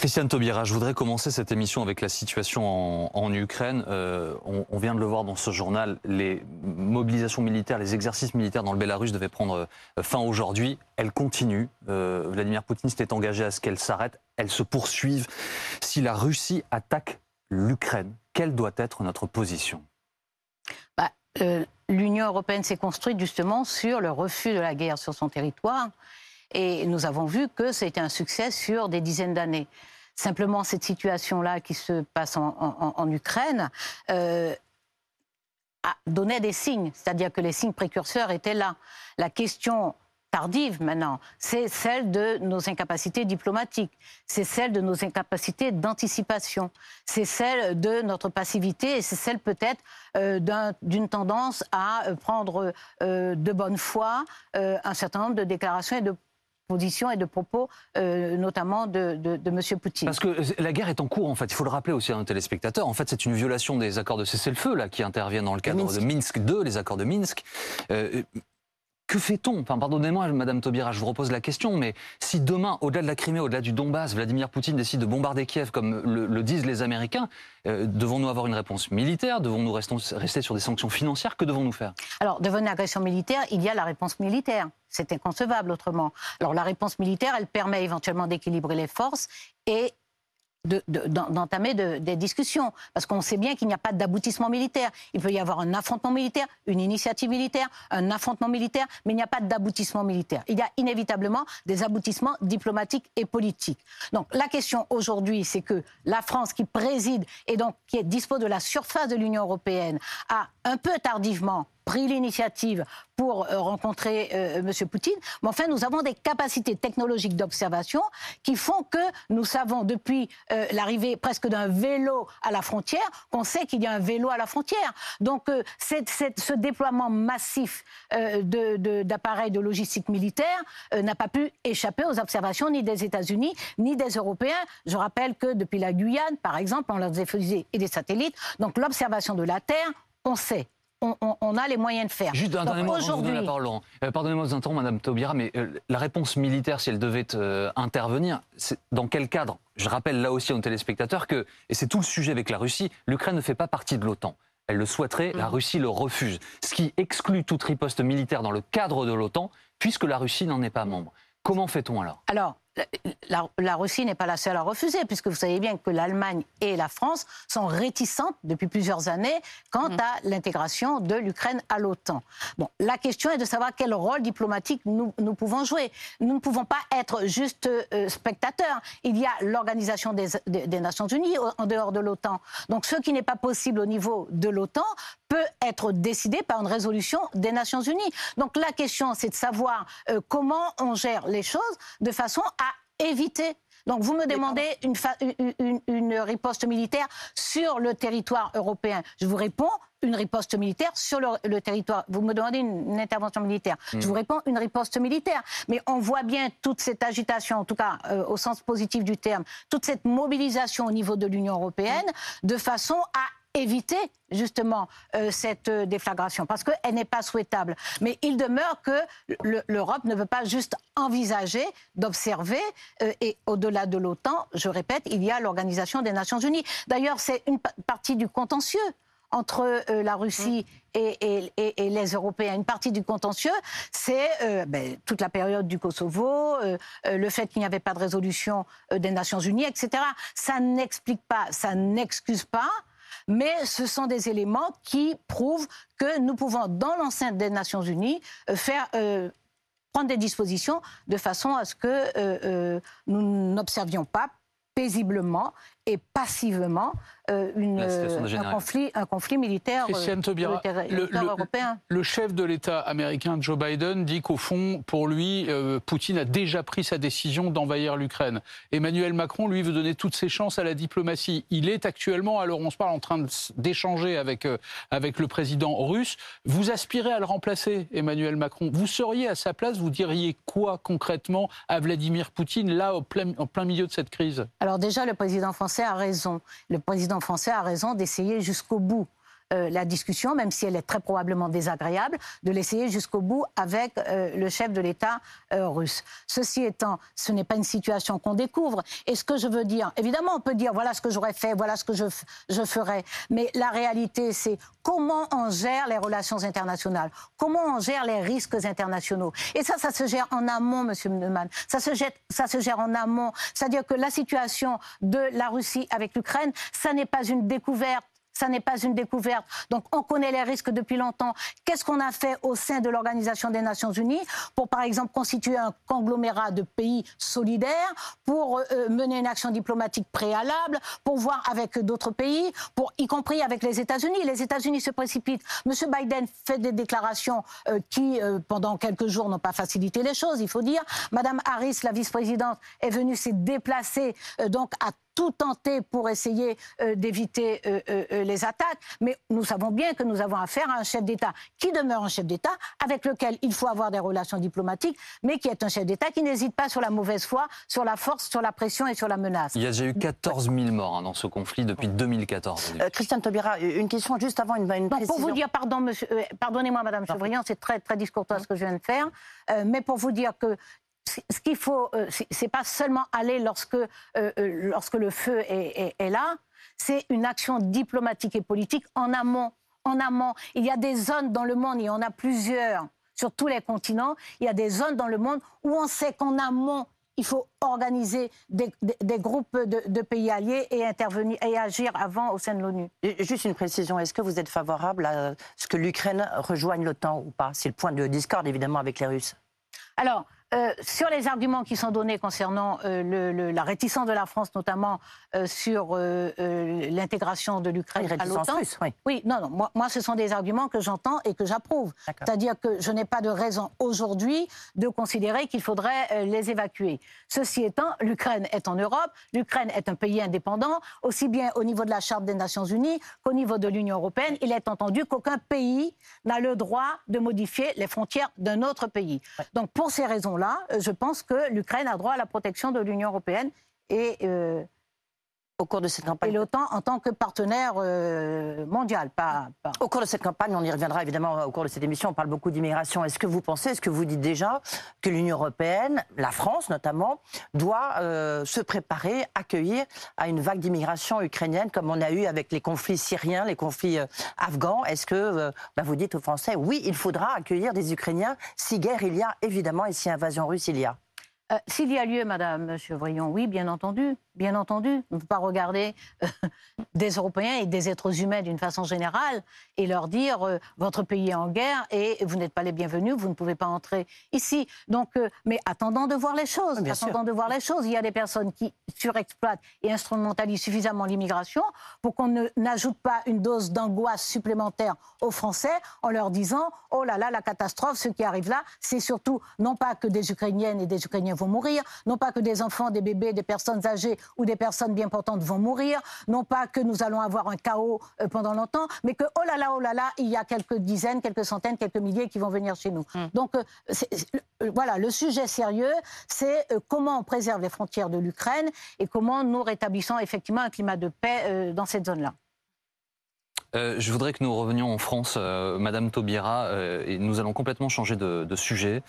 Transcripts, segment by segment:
Christiane Taubira, je voudrais commencer cette émission avec la situation en, Ukraine. Euh, on, vient de le voir dans ce journal, les mobilisations militaires, les exercices militaires dans le Bélarus devaient prendre euh, fin aujourd'hui. Elles continuent. Euh, Vladimir Poutine s'était engagé à ce qu'elles s'arrêtent. Elles se poursuivent. Si la Russie attaque l'Ukraine, quelle doit être notre position? Bah, L'Union européenne s'est construite justement sur le refus de la guerre sur son territoire. Et nous avons vu que c'était un succès sur des dizaines d'années. Simplement, cette situation-là qui se passe en, Ukraine euh, donné des signes, c'est-à-dire que les signes précurseurs étaient là. La question tardive maintenant, c'est celle de nos incapacités diplomatiques, c'est celle de nos incapacités d'anticipation, c'est celle de notre passivité et c'est celle peut-être euh, d'une tendance à prendre euh, de bonne foi un certain nombre de déclarations et de positions et de propos, euh, notamment de, de, M. Poutine. Parce que la guerre est en cours, en fait. Il faut le rappeler aussi à nos téléspectateurs. En fait, c'est une violation des accords de cessez-le-feu là qui interviennent dans le cadre de Minsk 2, les accords de Minsk. Euh, que fait-on? Pardonnez-moi, Madame Taubira, je vous repose la question, mais si demain, au-delà de la Crimée, au-delà du Donbass, Vladimir Poutine décide de bombarder Kiev, comme le, disent les Américains, euh, devons-nous avoir une réponse militaire? Devons-nous rester sur des sanctions financières? Que devons-nous faire? Alors, devant une agression militaire, il y a la réponse militaire. C'est inconcevable autrement. Alors, la réponse militaire, elle permet éventuellement d'équilibrer les forces et d'entamer des discussions. Parce qu'on sait bien qu'il n'y a pas d'aboutissement militaire. Il peut y avoir un affrontement militaire, une initiative militaire, un affrontement militaire, mais il n'y a pas d'aboutissement militaire. Il y a inévitablement des aboutissements diplomatiques et politiques. Donc la question aujourd'hui, c'est que la France qui préside et donc qui dispose de la surface de l'Union européenne a un peu tardivement pris l'initiative pour euh, rencontrer euh, M. Poutine. Mais enfin, nous avons des capacités technologiques d'observation qui font que nous savons depuis euh, l'arrivée presque d'un vélo à la frontière qu'on sait qu'il y a un vélo à la frontière. Donc, ce déploiement massif d'appareils de, logistique militaire n'a pas pu échapper aux observations ni des États-Unis ni des Européens. Je rappelle que depuis la Guyane, par exemple, on leur fusées et des satellites. Donc, l'observation de la Terre, on sait on, a les moyens de faire. Juste un dernier mot aujourd'hui. Euh, pardonnez-moi de vous interrompre, Madame Taubira, mais euh, la réponse militaire, si elle devait euh, intervenir, dans quel cadre? Je rappelle là aussi aux téléspectateurs que, et c'est tout le sujet avec la Russie, l'Ukraine ne fait pas partie de l'OTAN. Elle le souhaiterait, la mm. Russie le refuse. Ce qui exclut toute riposte militaire dans le cadre de l'OTAN, puisque la Russie n'en est pas membre. Comment fait-on alors? Alors, la, Russie n'est pas la seule à refuser, puisque vous savez bien que l'Allemagne et la France sont réticentes depuis plusieurs années quant mm. à l'intégration de l'Ukraine à l'OTAN. Bon, la question est de savoir quel rôle diplomatique nous, pouvons jouer. Nous ne pouvons pas être juste euh, spectateurs. Il y a l'Organisation des, des, Nations Unies en dehors de l'OTAN. Donc ce qui n'est pas possible au niveau de l'OTAN peut être décidé par une résolution des Nations Unies. Donc la question, c'est de savoir euh, comment on gère les choses de façon à éviter donc vous me demandez une, une, riposte militaire sur le territoire européen. Je vous réponds une riposte militaire sur le, territoire. Vous me demandez une, intervention militaire. Je vous hmm. réponds une riposte militaire. Mais on voit bien toute cette agitation, en tout cas euh, au sens positif du terme, toute cette mobilisation au niveau de l'Union européenne, de façon à éviter justement euh, cette euh, déflagration parce qu'elle n'est pas souhaitable. Mais il demeure que l'Europe ne veut pas juste envisager d'observer euh, et au-delà de l'OTAN, je répète, il y a l'Organisation des Nations Unies. D'ailleurs, c'est une partie du contentieux entre la Russie mm. et, les Européens. Une partie du contentieux, c'est ben, toute la période du Kosovo, le fait qu'il n'y avait pas de résolution des Nations Unies, etc. Ça n'explique pas, ça n'excuse pas mais ce sont des éléments qui prouvent que nous pouvons, dans l'enceinte des Nations Unies, euh, euh, prendre des dispositions de façon à ce que euh, nous n'observions pas paisiblement et passivement euh, une, un, conflit, un conflit militaire Christiane Taubira, le, européen. Le chef de l'État américain Joe Biden dit qu'au fond, pour lui, euh, Poutine a déjà pris sa décision d'envahir l'Ukraine. Emmanuel Macron, lui, veut donner toutes ses chances à la diplomatie. Il est actuellement, alors on se parle en train d'échanger avec, euh, avec le président russe. Vous aspirez à le remplacer, Emmanuel Macron. Vous seriez à sa place, vous diriez quoi concrètement à Vladimir Poutine, là, au plein, en plein milieu de cette crise? Alors déjà, le président français a raison. Le président français a raison d'essayer jusqu'au bout la discussion, même si elle est très probablement désagréable, de l'essayer jusqu'au bout avec le chef de l'État russe. Ceci étant, ce n'est pas une situation qu'on découvre. Et ce que je veux dire, évidemment, on peut dire voilà ce que j'aurais fait, voilà ce que je, je ferais. Mais la réalité, c'est comment on gère les relations internationales, comment on gère les risques internationaux. Et ça, ça se gère en amont, Monsieur Neumann. Ça se, ça se gère en amont. C'est-à-dire que la situation de la Russie avec l'Ukraine, ça n'est pas une découverte ça n'est pas une découverte. Donc on connaît les risques depuis longtemps. Qu'est-ce qu'on a fait au sein de l'Organisation des Nations Unies pour, par exemple, constituer un conglomérat de pays solidaires, pour euh, euh, mener une action diplomatique préalable, pour voir avec d'autres pays, pour y compris avec les États-Unis? Les États-Unis se précipitent. Monsieur Biden fait des déclarations euh, qui, pendant quelques jours, n'ont pas facilité les choses, il faut dire. Madame Harris, la vice-présidente, est venue se déplacer donc à tout tenter pour essayer euh, d'éviter euh, euh, les attaques. Mais nous savons bien que nous avons affaire à un chef d'État qui demeure un chef d'État avec lequel il faut avoir des relations diplomatiques, mais qui est un chef d'État qui n'hésite pas sur la mauvaise foi, sur la force, sur la pression et sur la menace. Il y a déjà eu 14 000 morts hein, dans ce conflit depuis 2014. Christiane Taubira, une question juste avant une, une Pour vous dire, pardon, monsieur, pardonnez-moi, Madame Chevrillon, c'est très, très discourtois ce que je viens de faire, mais pour vous dire que ce qu'il faut, euh, c'est pas seulement aller lorsque, euh, euh, lorsque le feu est, là, c'est une action diplomatique et politique en amont. En amont, il y a des zones dans le monde, il y en a plusieurs sur tous les continents. Il y a des zones dans le monde où on sait qu'en amont, il faut organiser des, groupes de, pays alliés et intervenir et agir avant au sein de l'ONU. Juste une précision, est-ce que vous êtes favorable à ce que l'Ukraine rejoigne l'OTAN ou pas? C'est le point de discorde évidemment avec les Russes. Alors, euh, sur les arguments qui sont donnés concernant euh, la réticence de la France, notamment euh, sur l'intégration de l'Ukraine à l'OTAN. Oui. oui, non, non. Moi, moi, ce sont des arguments que j'entends et que j'approuve. C'est-à-dire que je n'ai pas de raison aujourd'hui de considérer qu'il faudrait les évacuer. Ceci étant, l'Ukraine est en Europe, l'Ukraine est un pays indépendant, aussi bien au niveau de la Charte des Nations Unies qu'au niveau de l'Union européenne. Il est entendu qu'aucun pays n'a le droit de modifier les frontières d'un autre pays. Donc, pour ces raisons là euh, je pense que l'Ukraine a droit à la protection de l'Union européenne et euh, au cours de cette campagne. Et l'OTAN en tant que partenaire euh, mondial, pas, Au cours de cette campagne, on y reviendra évidemment au cours de cette émission, on parle beaucoup d'immigration. Est-ce que vous pensez, est-ce que vous dites déjà que l'Union européenne, la France notamment, doit se préparer, accueillir à une vague d'immigration ukrainienne comme on a eu avec les conflits syriens, les conflits afghans? Est-ce que bah, vous dites aux Français, oui, il faudra accueillir des Ukrainiens si guerre il y a évidemment et si invasion russe il y a? S'il y a lieu, Madame Chevrillon, oui, bien entendu bien entendu. On ne peut pas regarder euh, des Européens et des êtres humains d'une façon générale et leur dire euh, votre pays est en guerre et vous n'êtes pas les bienvenus, vous ne pouvez pas entrer ici. Donc, euh, mais attendant de voir les choses, attendant de voir les choses. Il y a des personnes qui surexploitent et instrumentalisent suffisamment l'immigration pour qu'on n'ajoute pas une dose d'angoisse supplémentaire aux Français en leur disant oh là là la catastrophe, ce qui arrive là, c'est surtout non pas que des Ukrainiennes et des Ukrainiens vont mourir, non pas que des enfants, des bébés, des personnes âgées où des personnes bien portantes vont mourir. Non pas que nous allons avoir un chaos euh, pendant longtemps, mais que, oh là là, oh là là, il y a quelques dizaines, quelques centaines, quelques milliers qui vont venir chez nous. Hmm. Donc, euh, euh, voilà, le sujet sérieux, c'est comment on préserve les frontières de l'Ukraine et comment nous rétablissons effectivement un climat de paix dans cette zone-là. je voudrais que nous revenions en France, Madame Taubira, et nous allons complètement changer de, de sujet.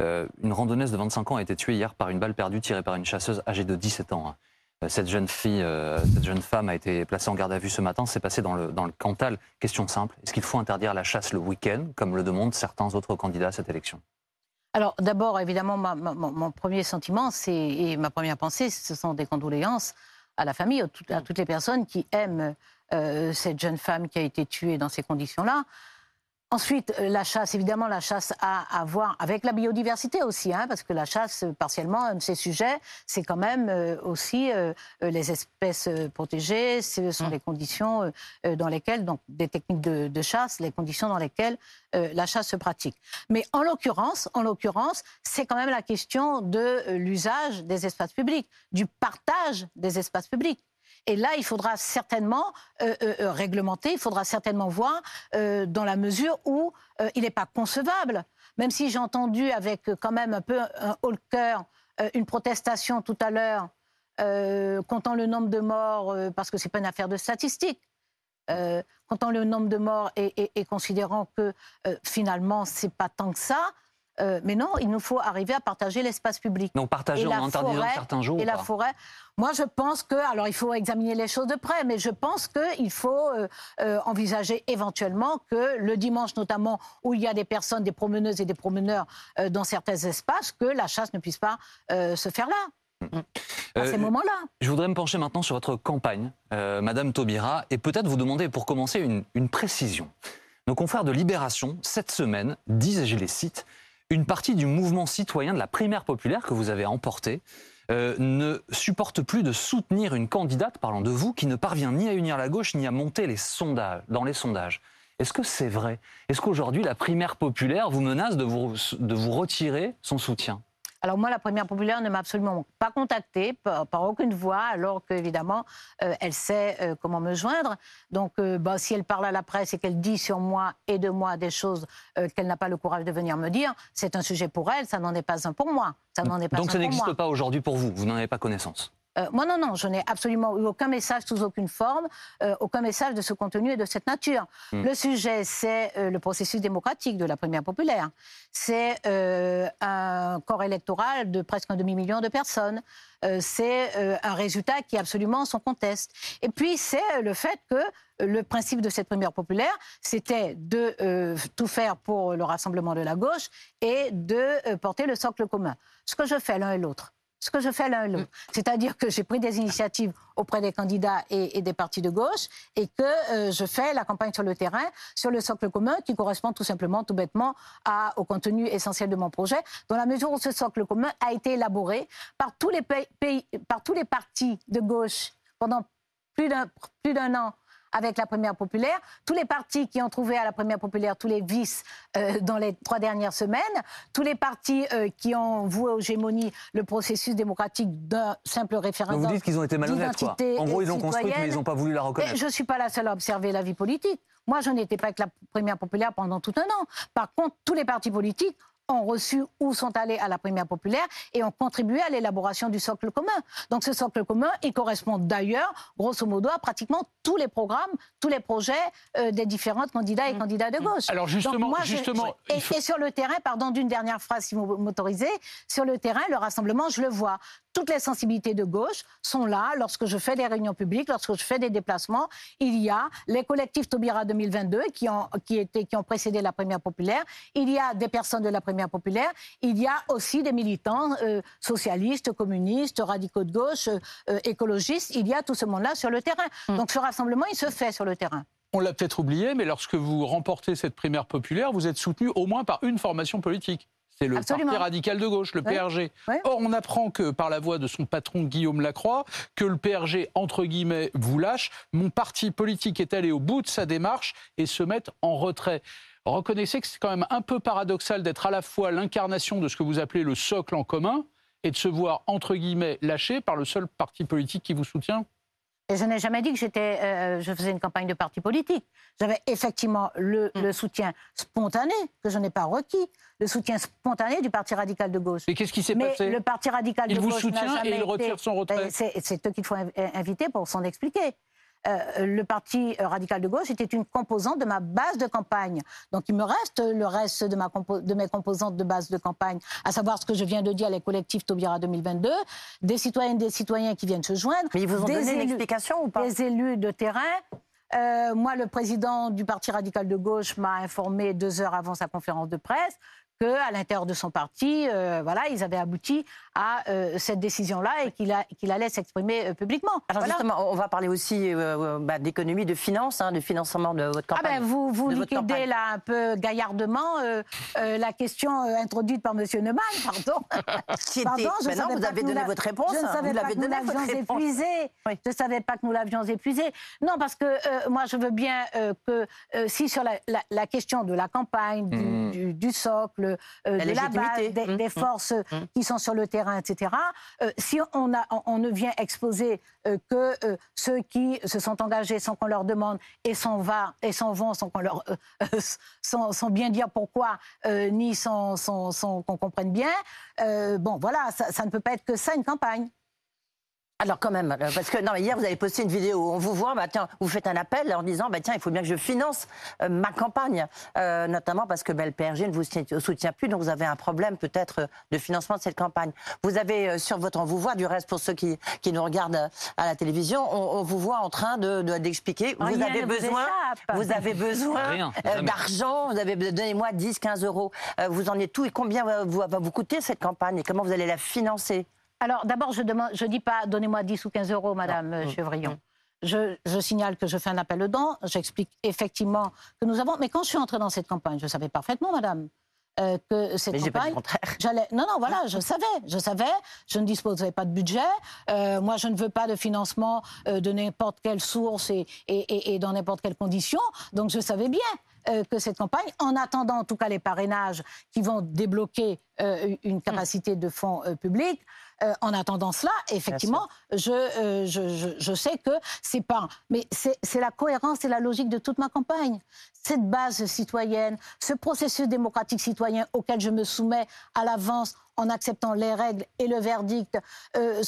une randonneuse de 25 ans a été tuée hier par une balle perdue tirée par une chasseuse âgée de 17 ans. Euh, cette jeune fille, euh, cette jeune femme a été placée en garde à vue ce matin. C'est passé dans le, dans le Cantal. Question simple. Est-ce qu'il faut interdire la chasse le week-end, comme le demandent certains autres candidats à cette élection? Alors d'abord, évidemment, mon premier sentiment et ma première pensée, ce sont des condoléances à la famille, à toutes les personnes qui aiment euh, cette jeune femme qui a été tuée dans ces conditions-là. Ensuite, euh, la chasse, évidemment, la chasse a à voir avec la biodiversité aussi, hein, parce que la chasse, partiellement, un de ces sujets, c'est quand même euh, aussi euh, les espèces protégées, ce sont mmh. les conditions dans lesquelles, donc des techniques de, chasse, les conditions dans lesquelles la chasse se pratique. Mais en l'occurrence, en l'occurrence, c'est quand même la question de l'usage des espaces publics, du partage des espaces publics. Et là, il faudra certainement euh, euh, euh, réglementer, il faudra certainement voir dans la mesure où il n'est pas concevable. Même si j'ai entendu avec quand même un peu un haut le cœur une protestation tout à l'heure comptant le nombre de morts parce que ce n'est pas une affaire de statistiques. comptant le nombre de morts et, considérant que finalement, c'est pas tant que ça. Mais non, il nous faut arriver à partager l'espace public. Donc partager en interdisant certains jours. Et la forêt. Moi, je pense que, alors il faut examiner les choses de près, mais je pense qu'il faut envisager éventuellement que le dimanche, notamment où il y a des personnes, des promeneuses et des promeneurs dans certains espaces, que la chasse ne puisse pas se faire là. Mm. À ces euh, moments-là. Je voudrais me pencher maintenant sur votre campagne, euh, Madame Taubira, et peut-être vous demander pour commencer une, précision. Nos confrères de Libération, cette semaine, disent, et je les cite, une partie du mouvement citoyen de la primaire populaire que vous avez emporté euh, ne supporte plus de soutenir une candidate, parlant de vous, qui ne parvient ni à unir la gauche ni à monter les sondages, dans les sondages. Est-ce que c'est vrai? Est-ce qu'aujourd'hui la primaire populaire vous menace de vous, de vous retirer son soutien? Alors moi, la première populaire ne m'a absolument pas contactée par, aucune voix, alors qu'évidemment, euh, elle sait euh, comment me joindre. Donc, euh, bah, si elle parle à la presse et qu'elle dit sur moi et de moi des choses qu'elle n'a pas le courage de venir me dire, c'est un sujet pour elle, ça n'en est pas un pour moi. Ça n'en est pas Donc ça n'existe pas aujourd'hui pour vous, vous n'en avez pas connaissance euh, moi, non, non, je n'ai absolument eu aucun message sous aucune forme, euh, aucun message de ce contenu et de cette nature. Hmm. Le sujet, c'est euh, le processus démocratique de la première populaire. C'est un corps électoral de presque un demi-million de personnes. c'est un résultat qui est absolument son conteste. Et puis, c'est le fait que le principe de cette première populaire, c'était de tout faire pour le rassemblement de la gauche et de porter le socle commun. Ce que je fais l'un et l'autre ce que je fais l'un et l'autre. Mm. C'est-à-dire que j'ai pris des initiatives auprès des candidats et, des partis de gauche et que euh, je fais la campagne sur le terrain, sur le socle commun qui correspond tout simplement, tout bêtement, à, au contenu essentiel de mon projet, dans la mesure où ce socle commun a été élaboré par tous les, pays, par tous les partis de gauche pendant plus d'un an avec la première populaire, tous les partis qui ont trouvé à la première populaire tous les vices euh, dans les trois dernières semaines, tous les partis euh, qui ont voué aux gémonies le processus démocratique d'un simple référendum. vous dites qu'ils ont été malhonnêtes, quoi. En gros, ils l'ont construit, mais ils n'ont pas voulu la reconnaître. je ne suis pas la seule à observer la vie politique. Moi, je n'étais pas avec la première populaire pendant tout un an. Par contre, tous les partis politiques ont reçu ou sont allés à la première populaire et ont contribué à l'élaboration du socle commun. Donc ce socle commun, il correspond d'ailleurs, grosso modo, à pratiquement tous les programmes, tous les projets euh, des différents candidats et mmh. candidats de gauche. Alors justement, justement et, sur le terrain, pardon, d'une dernière phrase si vous m'autorisez, sur le terrain, le rassemblement, je le vois. Toutes les sensibilités de gauche sont là lorsque je fais des réunions publiques, lorsque je fais des déplacements. Il y a les collectifs Taubira 2022 qui ont, qui, étaient, qui ont précédé la première populaire. Il y a des personnes de la première populaire, il y a aussi des militants euh, socialistes, communistes, radicaux de gauche, euh, écologistes. Il y a tout ce monde-là sur le terrain. Mm. Donc ce rassemblement, il se fait sur le terrain. On l'a peut-être oublié, mais lorsque vous remportez cette primaire populaire, vous êtes soutenu au moins par une formation politique. C'est le Parti radical de gauche, le PRG. Or, on apprend que, par la voix de son patron Guillaume Lacroix, que le PRG, entre guillemets, vous lâche. Mon parti politique est allé au bout de sa démarche et se met en retrait. Reconnaissez que c'est quand même un peu paradoxal d'être à la fois l'incarnation de ce que vous appelez le socle en commun et de se voir, entre guillemets, lâché par le seul parti politique qui vous soutient et je n'ai jamais dit que j'étais, euh, je faisais une campagne de parti politique. J'avais effectivement le, mm. soutien spontané, que je n'ai pas requis, le soutien spontané du Parti radical de gauche. Et qu'est-ce qui s'est passé le Parti radical de gauche. Il vous soutient et il retire son retrait. Ben, c'est eux qu'il faut inviter pour s'en expliquer. Euh, le Parti radical de gauche était une composante de ma base de campagne. Donc il me reste le reste de, ma de mes composantes de base de campagne, à savoir ce que je viens de dire, les collectifs Taubira 2022, des citoyennes des citoyens qui viennent se joindre. Mais ils vous ont donné une explication ou pas Des élus de terrain. Euh, moi, le président du Parti radical de gauche m'a informé deux heures avant sa conférence de presse qu'à l'intérieur de son parti, euh, voilà, ils avaient abouti à euh, cette décision-là et qu'il qu'il allait s'exprimer euh, publiquement. Alors justement, on va parler aussi bah, d'économie, de finances, hein, de financement de votre campagne. Ah ben vous vous liquidez là un peu gaillardement la question introduite par M. Neumann, pardon. pardon, je non, vous avez donné votre réponse. Je ne savais pas que nous l'avions épuisé. Je ne savais pas que nous l'avions épuisé. Non, parce que moi, je veux bien que si sur la, question de la campagne, du, mmh. du socle, euh, de la base, des, mmh, mmh, forces mmh. qui sont sur le terrain, etc. Euh, si on, ne vient exposer euh, que ceux qui se sont engagés sans qu'on leur demande et s'en va et s'en vont sans qu'on leur bien dire pourquoi ni sans, qu'on comprenne bien, bon voilà, ça, ça, ne peut pas être que ça une campagne. Alors quand même, euh, parce que non, hier vous avez posté une vidéo où on vous voit, bah, tiens, vous faites un appel en disant, bah, tiens, il faut bien que je finance euh, ma campagne, euh, notamment parce que bah, le PRG ne vous soutient plus, donc vous avez un problème peut-être de financement de cette campagne. Vous avez sur votre, on vous voit du reste pour ceux qui, qui nous regardent à la télévision, on, vous voit en train de d'expliquer. vous, avez besoin, vous avez besoin, d'argent, vous avez donnez-moi 10, 15 euros. vous en êtes tout et combien va vous coûter cette campagne et comment vous allez la financer? Alors d'abord, je ne je dis pas donnez-moi 10 ou 15 euros, Madame euh, Chevrillon. Je, signale que je fais un appel aux dons. J'explique effectivement que nous avons. Mais quand je suis entrée dans cette campagne, je savais parfaitement, Madame, euh, que cette mais campagne. J'allais. Non, non, voilà, je savais, je savais. Je ne disposais pas de budget. Euh, moi, je ne veux pas de financement de n'importe quelle source et, et, et dans n'importe quelle condition. Donc, je savais bien que cette campagne, en attendant en tout cas les parrainages qui vont débloquer une capacité de fonds publics, euh, en attendant cela, effectivement, euh, je, je, sais que c'est pas. Mais c'est la cohérence et la logique de toute ma campagne. Cette base citoyenne, ce processus démocratique citoyen auquel je me soumets à l'avance en acceptant les règles et le verdict. Euh,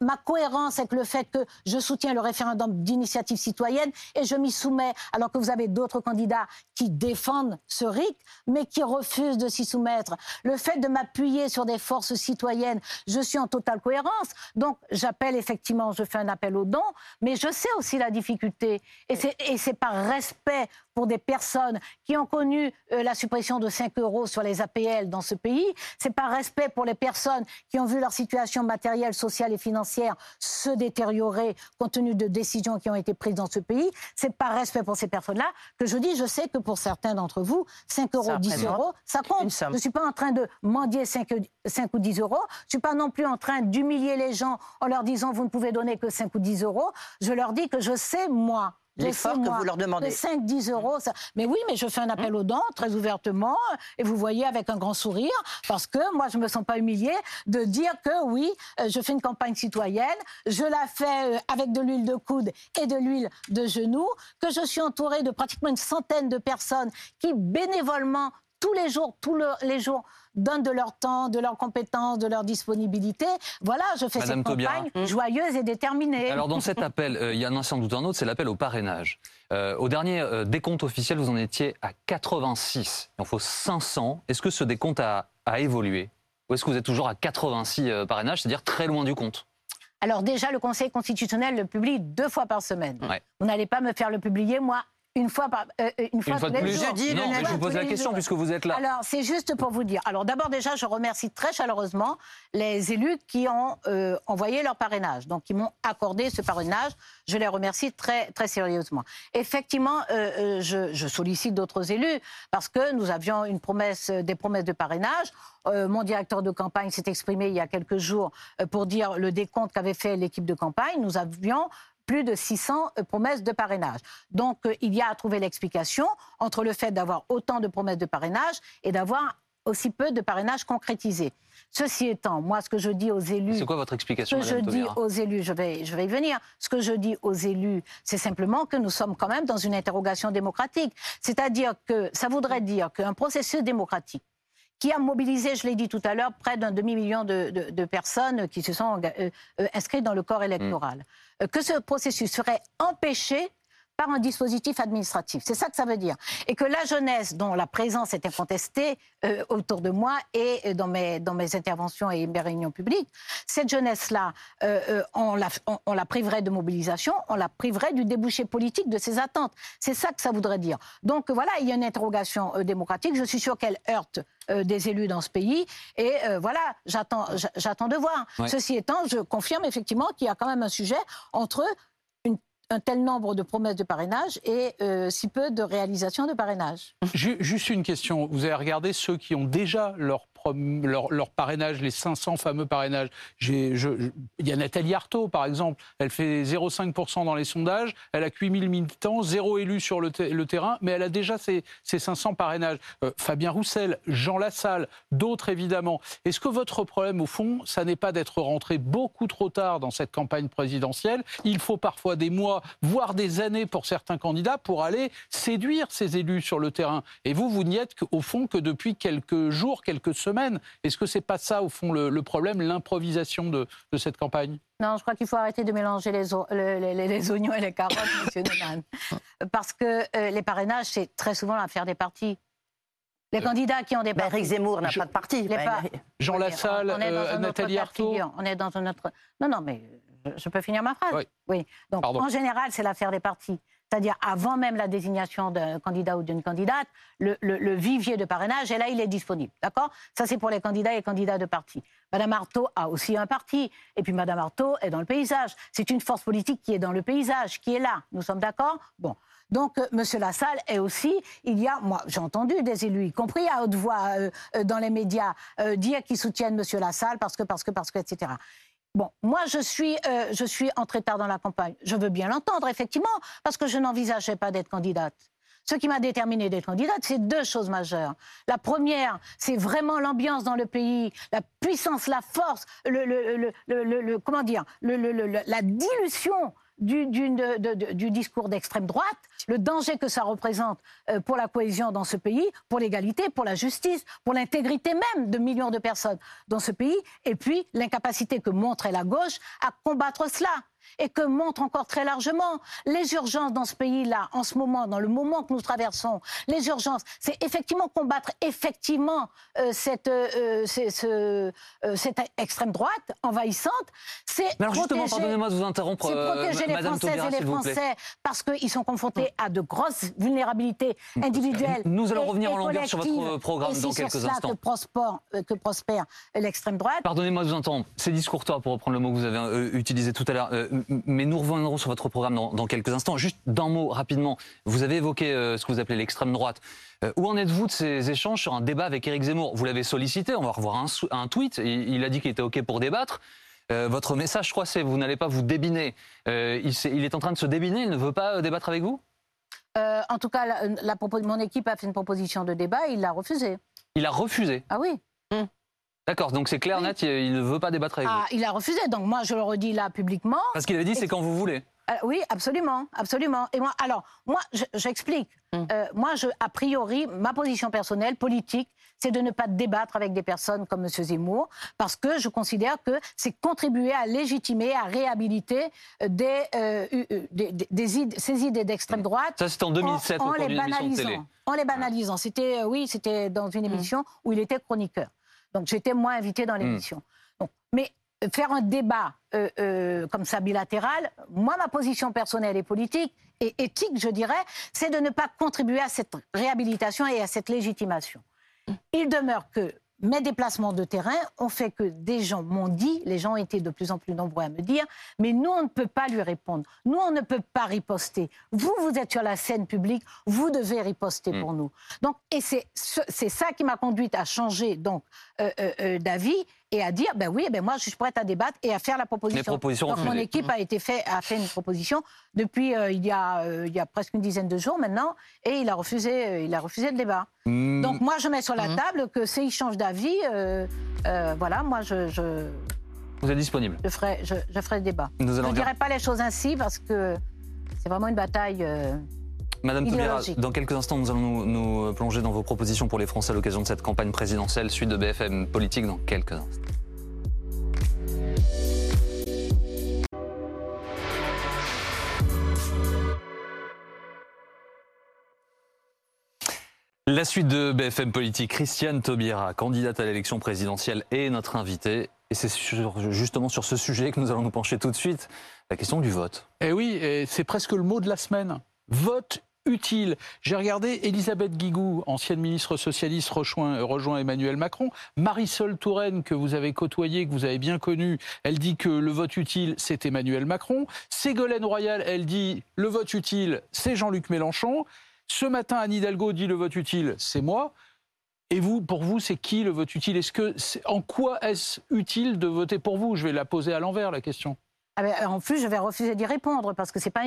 ma cohérence avec le fait que je soutiens le référendum d'initiative citoyenne et je m'y soumets alors que vous avez d'autres candidats qui défendent ce RIC mais qui refusent de s'y soumettre. Le fait de m'appuyer sur des forces citoyennes, je suis en totale cohérence. Donc j'appelle effectivement, je fais un appel aux dons, mais je sais aussi la difficulté et c'est par respect pour des personnes qui ont connu euh, la suppression de 5 euros sur les APL dans ce pays. C'est par respect pour les personnes qui ont vu leur situation matérielle, sociale et financière se détériorer compte tenu de décisions qui ont été prises dans ce pays. C'est par respect pour ces personnes-là que je dis, je sais que pour certains d'entre vous, 5 euros, 10 euros, ça compte. Je ne suis pas en train de mendier 5, 5 ou 10 euros. Je ne suis pas non plus en train d'humilier les gens en leur disant vous ne pouvez donner que 5 ou 10 euros. Je leur dis que je sais, moi, l'effort que vous leur demandez. 5-10 euros. Ça... Mais oui, mais je fais un appel aux dents très ouvertement et vous voyez avec un grand sourire parce que moi, je ne me sens pas humiliée de dire que oui, euh, je fais une campagne citoyenne, je la fais euh, avec de l'huile de coude et de l'huile de genou, que je suis entourée de pratiquement une centaine de personnes qui bénévolement tous les jours, tous les jours, donnent de leur temps, de leurs compétences, de leur disponibilité. Voilà, je fais cette campagne joyeuse et déterminée. Alors dans cet appel, euh, il y en a sans doute un autre, c'est l'appel au parrainage. Euh, au dernier euh, décompte officiel, vous en étiez à 86. Il en faut 500. Est-ce que ce décompte a, évolué? Ou est-ce que vous êtes toujours à 86 parrainages, c'est-à-dire très loin du compte? Alors déjà, le Conseil constitutionnel le publie deux fois par semaine. Vous n'allez pas me faire le publier, moi, une fois par euh, euh, une fois, une fois de plus. Jeudi, non, mais je vous pose la question puisque vous êtes là. Alors c'est juste pour vous dire. Alors d'abord déjà, je remercie très chaleureusement les élus qui ont euh, envoyé leur parrainage, donc qui m'ont accordé ce parrainage. Je les remercie très très sérieusement. Effectivement, je, je, sollicite d'autres élus parce que nous avions une promesse, des promesses de parrainage. mon directeur de campagne s'est exprimé il y a quelques jours pour dire le décompte qu'avait fait l'équipe de campagne. Nous avions plus de 600 euh, promesses de parrainage. Donc euh, il y a à trouver l'explication entre le fait d'avoir autant de promesses de parrainage et d'avoir aussi peu de parrainage concrétisés. Ceci étant, moi, ce que je dis aux élus. C'est quoi votre explication, Ce que je dis aux élus, je vais, je vais y venir. Ce que je dis aux élus, c'est simplement que nous sommes quand même dans une interrogation démocratique. C'est-à-dire que ça voudrait dire qu'un processus démocratique qui a mobilisé, je l'ai dit tout à l'heure, près d'un demi-million de, personnes qui se sont euh, euh, inscrites dans le corps électoral. Mm. Euh, que ce processus serait empêché par un dispositif administratif. C'est ça que ça veut dire. Et que la jeunesse, dont la présence était contestée euh, autour de moi et euh, dans mes, dans mes interventions et mes réunions publiques, cette jeunesse-là, euh, on, la, on, la priverait de mobilisation, on la priverait du débouché politique de ses attentes. C'est ça que ça voudrait dire. Donc voilà, il y a une interrogation démocratique. Je suis sûre qu'elle heurte des élus dans ce pays. Et voilà, j'attends, j'attends de voir. Ceci étant, je confirme effectivement qu'il y a quand même un sujet entre un tel nombre de promesses de parrainage et euh, si peu de réalisations de parrainage. Juste une question. Vous avez regardé ceux qui ont déjà leur leur, parrainage, les 500 fameux parrainages. il y a Nathalie Arthaud, par exemple. Elle fait 0,5% dans les sondages. Elle a 8000 militants, zéro élu sur le, terrain, mais elle a déjà ses, 500 parrainages. Euh, Fabien Roussel, Jean Lassalle, d'autres évidemment. Est-ce que votre problème, au fond, ça n'est pas d'être rentré beaucoup trop tard dans cette campagne présidentielle? Il faut parfois des mois, voire des années pour certains candidats pour aller séduire ces élus sur le terrain. Et vous, vous n'y êtes au fond que depuis quelques jours, quelques semaines semaines. Est-ce que c'est pas ça, au fond, le, problème, l'improvisation de, cette campagne? Non, je crois qu'il faut arrêter de mélanger les, les, oignons et les carottes, monsieur Neumann. Parce que euh, les parrainages, c'est très souvent l'affaire des partis. Les euh, candidats qui ont des partis. Eric Zemmour n'a pas de parti. Jean Lassalle, Nathalie Arthaud. On est dans un autre. Non, non, mais je peux finir ma phrase. Oui. Donc, en général, c'est l'affaire des partis c'est-à-dire avant même la désignation d'un candidat ou d'une candidate, le, vivier de parrainage, et là, il est disponible. D'accord? Ça, c'est pour les candidats et candidats de parti. Madame Artaud a aussi un parti, et puis Madame Artaud est dans le paysage. C'est une force politique qui est dans le paysage, qui est là. Nous sommes d'accord? Bon. Donc. Euh, Monsieur Lassalle est aussi, il y a, moi, j'ai entendu des élus, y compris à haute voix euh, euh, dans les médias, dire qu'ils soutiennent Monsieur Lassalle parce que, parce que, parce que, etc. Bon, moi, je suis, euh, je suis entrée tard dans la campagne. Je veux bien l'entendre, effectivement, parce que je n'envisageais pas d'être candidate. Ce qui m'a déterminée d'être candidate, c'est deux choses majeures. La première, c'est vraiment l'ambiance dans le pays, la puissance, la force, le, le, le comment dire, la dilution du, discours d'extrême droite, le danger que ça représente euh, pour la cohésion dans ce pays, pour l'égalité, pour la justice, pour l'intégrité même de millions de personnes dans ce pays, et puis l'incapacité que montrait la gauche à combattre cela et que montre encore très largement les urgences dans ce pays-là, en ce moment, dans le moment que nous traversons. Les urgences, c'est effectivement combattre effectivement euh, cette, euh, euh, cette extrême droite envahissante. C'est alors justement, pardonnez-moi de vous interrompre, C'est protéger les Françaises et les Français parce qu'ils sont confrontés à de grosses vulnérabilités individuelles. Nous allons revenir en longueur sur votre programme dans quelques instants. Que prospère, que prospère l'extrême droite. Pardonnez-moi de vous interrompre. Ces discours, toi, pour reprendre le mot que vous avez utilisé tout à l'heure, mais nous reviendrons sur votre programme dans, quelques instants. Juste d'un mot rapidement, vous avez évoqué euh, ce que vous appelez l'extrême droite. Euh, où en êtes-vous de ces échanges sur un débat avec Éric Zemmour? Vous l'avez sollicité, on va revoir un, un tweet, il, a dit qu'il était OK pour débattre. Euh, votre message, je crois, c'est vous n'allez pas vous débiner. il, est, en train de se débiner, il ne veut pas débattre avec vous? En tout cas, la, mon équipe a fait une proposition de débat, il l'a refusé. Il a refusé Ah oui. Hum. D'accord, donc c'est clair, net, il ne veut pas débattre avec ah, Il a refusé, donc moi je le redis là publiquement. Parce qu'il avait dit c'est quand vous voulez. Euh, oui, absolument, absolument. Et moi, alors, moi, j'explique. Hum. Euh, moi, je, a priori, ma position personnelle, politique, c'est de ne pas débattre avec des personnes comme M. Zemmour, parce que je considère que c'est contribuer à légitimer, à réhabiliter euh, des, des, idées, ces idées d'extrême droite. Ça, c'était en 2007, en, les banalisant. En les banalisant. C'était, oui, c'était dans une émission où il était chroniqueur. Donc j'étais moins invitée dans hmm. l'émission. Mais euh, faire un débat euh, euh, comme ça bilatéral, moi, ma position personnelle et politique et éthique, je dirais, c'est de ne pas contribuer à cette réhabilitation et à cette légitimation. Hmm. Il demeure que mes déplacements de terrain ont fait que des gens m'ont dit, les gens étaient de plus en plus nombreux à me dire, mais nous, on ne peut pas lui répondre. Nous, on ne peut pas riposter. Vous, vous êtes sur la scène publique, vous devez riposter pour mm. nous. Donc, et c'est ça qui m'a conduite à changer donc euh, euh, euh, d'avis et à dire, ben oui, ben moi, je suis prête à débattre et à faire la proposition. Donc, mon équipe a, été fait, a fait une proposition depuis il, y a, il y a presque une dizaine de jours maintenant, et il a refusé, il a refusé le débat. Mm. Donc, moi, je mets sur la mm. table que s'il change d'avis, voilà, moi, je, Vous êtes disponible Je ferai, je, ferai le débat. je ne dirai pas les choses ainsi parce que c'est vraiment une bataille. Madame Toubira, dans quelques instants, nous allons nous, plonger dans vos propositions pour les Français à l'occasion de cette campagne présidentielle, suite de BFM Politique dans quelques instants. La suite de BFM Politique, Christiane Taubira, candidate à l'élection présidentielle, est notre invitée. Et c'est justement sur ce sujet que nous allons nous pencher tout de suite, la question du vote. Eh oui, c'est presque le mot de la semaine. Vote utile. J'ai regardé Elisabeth Guigou, ancienne ministre socialiste, rejoint, Emmanuel Macron. Marisol Touraine, que vous avez côtoyée, que vous avez bien connue, elle dit que le vote utile, c'est Emmanuel Macron. Ségolène Royal, elle dit le vote utile, c'est Jean-Luc Mélenchon. Ce matin, Anne Hidalgo dit le vote utile, c'est moi. Et vous, pour vous, c'est qui le vote utile? Est-ce que, en quoi est-ce utile de voter pour vous? Je vais la poser à l'envers, la question. Ah ben, en plus, je vais refuser d'y répondre parce que ce n'est pas,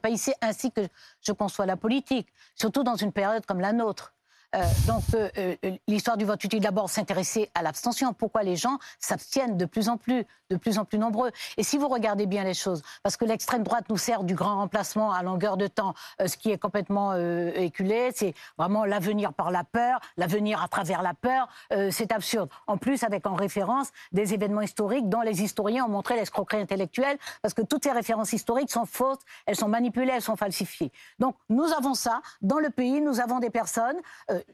pas ici ainsi que je conçois la politique, surtout dans une période comme la nôtre. Euh, donc, euh, euh, l'histoire du vote utile, d'abord, s'intéresser à l'abstention. Pourquoi les gens s'abstiennent de plus en plus, de plus en plus nombreux? Et si vous regardez bien les choses, parce que l'extrême droite nous sert du grand remplacement à longueur de temps, ce qui est complètement éculé, c'est vraiment l'avenir par la peur, l'avenir à travers la peur, c'est absurde. En plus, avec en référence des événements historiques dont les historiens ont montré l'escroquerie intellectuelle, parce que toutes ces références historiques sont fausses, elles sont manipulées, elles sont falsifiées. Donc, nous avons ça. Dans le pays, nous avons des personnes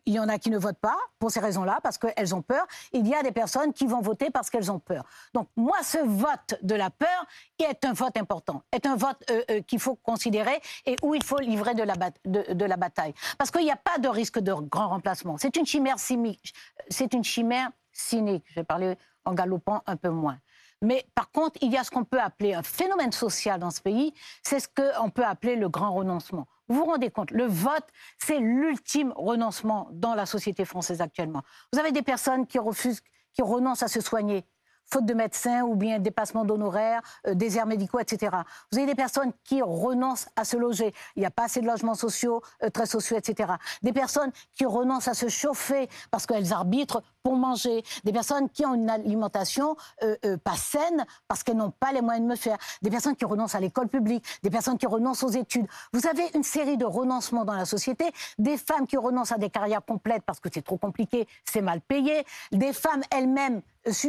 il y en a qui ne votent pas pour ces raisons-là, parce qu'elles ont peur. Il y a des personnes qui vont voter parce qu'elles ont peur. Donc moi, ce vote de la peur est un vote important, est un vote euh, euh, qu'il faut considérer et où il faut livrer de la, bataille. Parce qu'il n'y a pas de risque de grand remplacement. C'est une chimère cynique. C'est une chimère cynique. Je vais parler en galopant un peu moins. Mais par contre, il y a ce qu'on peut appeler un phénomène social dans ce pays, c'est ce qu'on peut appeler le grand renoncement. Vous vous rendez compte, le vote, c'est l'ultime renoncement dans la société française actuellement. Vous avez des personnes qui refusent, qui renoncent à se soigner, faute de médecins ou bien dépassement d'honoraires, euh, déserts médicaux, etc. Vous avez des personnes qui renoncent à se loger. Il n'y a pas assez de logements sociaux, euh, très sociaux, etc. Des personnes qui renoncent à se chauffer parce qu'elles arbitrent pour manger. Des personnes qui ont une alimentation euh, pas saine parce qu'elles n'ont pas les moyens de me faire. Des personnes qui renoncent à l'école publique. Des personnes qui renoncent aux études. Vous avez une série de renoncements dans la société. Des femmes qui renoncent à des carrières complètes parce que c'est trop compliqué, c'est mal payé. Des femmes elles-mêmes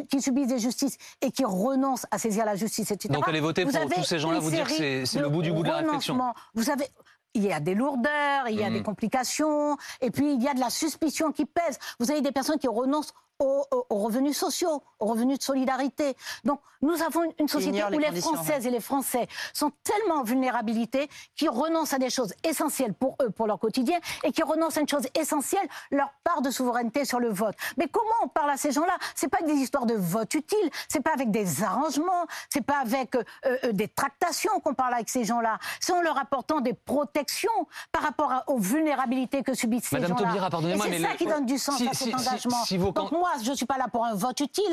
qui subissent des justices et qui renoncent à saisir la justice, etc. Donc allez voter pour tous ces gens-là, vous dire que c'est le bout du bout de la réflexion. Vous avez, il y a des lourdeurs, il y a des mmh. complications, et puis il y a de la suspicion qui pèse. Vous avez des personnes qui renoncent aux, revenus sociaux, aux revenus de solidarité. Donc nous avons une société où les, Françaises et les Français sont tellement en vulnérabilité qu'ils renoncent à des choses essentielles pour eux, pour leur quotidien, et qui renoncent à une chose essentielle, leur part de souveraineté sur le vote. Mais comment on parle à ces gens-là? C'est pas des histoires de vote utile, c'est pas avec des arrangements, c'est pas avec euh, euh, des tractations qu'on parle avec ces gens-là, c'est en leur apportant des protections par rapport aux vulnérabilités que subissent ces gens-là. Madame Taubira, pardonnez-moi, mais c'est ça qui donne du sens à cet engagement. Donc moi, je ne suis pas là pour un vote utile.